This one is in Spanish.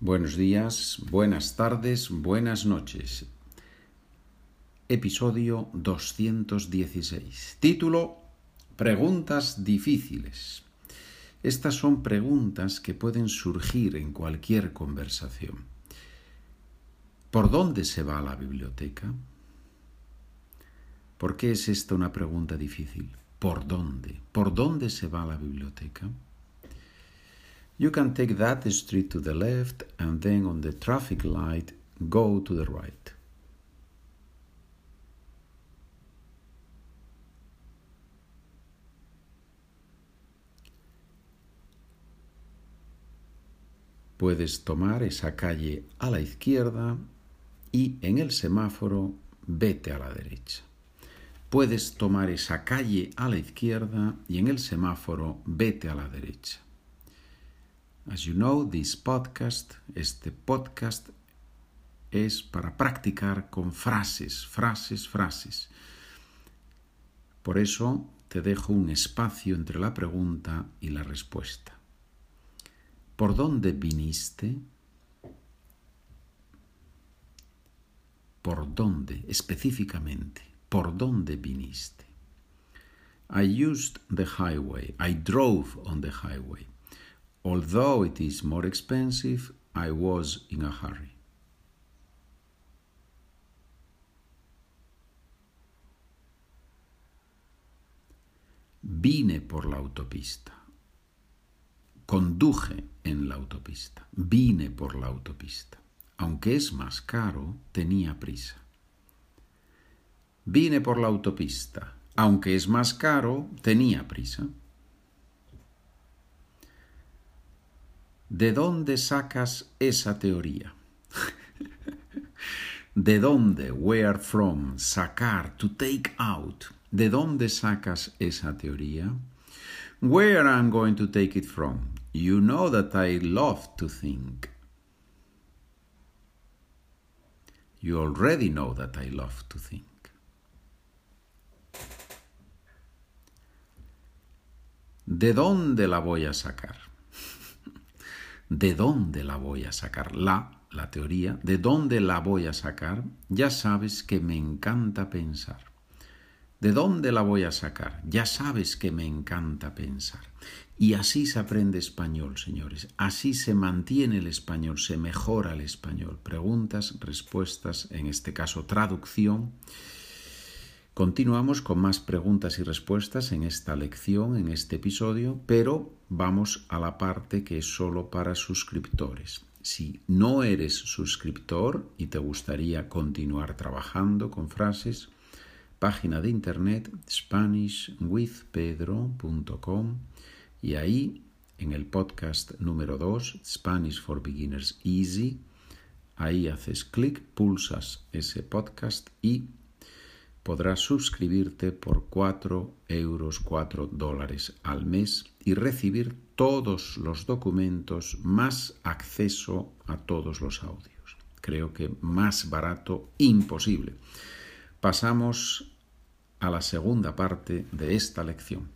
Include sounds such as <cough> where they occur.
Buenos días, buenas tardes, buenas noches. Episodio 216. Título Preguntas difíciles. Estas son preguntas que pueden surgir en cualquier conversación. ¿Por dónde se va a la biblioteca? ¿Por qué es esta una pregunta difícil? ¿Por dónde? ¿Por dónde se va a la biblioteca? You can take that street to the left and then on the traffic light go to the right. Puedes tomar esa calle a la izquierda y en el semáforo vete a la derecha. Puedes tomar esa calle a la izquierda y en el semáforo vete a la derecha. As you know, this podcast, este podcast es para practicar con frases, frases, frases. Por eso te dejo un espacio entre la pregunta y la respuesta. ¿Por dónde viniste? ¿Por dónde específicamente? ¿Por dónde viniste? I used the highway. I drove on the highway. Although it is more expensive, I was in a hurry. Vine por la autopista. Conduje en la autopista. Vine por la autopista. Aunque es más caro, tenía prisa. Vine por la autopista. Aunque es más caro, tenía prisa. ¿De dónde sacas esa teoría? <laughs> ¿De dónde? Where from? Sacar, to take out. ¿De dónde sacas esa teoría? Where I'm going to take it from? You know that I love to think. You already know that I love to think. ¿De dónde la voy a sacar? ¿De dónde la voy a sacar? La, la teoría, ¿de dónde la voy a sacar? Ya sabes que me encanta pensar. ¿De dónde la voy a sacar? Ya sabes que me encanta pensar. Y así se aprende español, señores. Así se mantiene el español, se mejora el español. Preguntas, respuestas, en este caso traducción. Continuamos con más preguntas y respuestas en esta lección, en este episodio, pero vamos a la parte que es solo para suscriptores. Si no eres suscriptor y te gustaría continuar trabajando con frases, página de internet SpanishWithPedro.com y ahí en el podcast número 2, Spanish for Beginners Easy, ahí haces clic, pulsas ese podcast y podrás suscribirte por 4 euros, 4 dólares al mes y recibir todos los documentos más acceso a todos los audios. Creo que más barato imposible. Pasamos a la segunda parte de esta lección.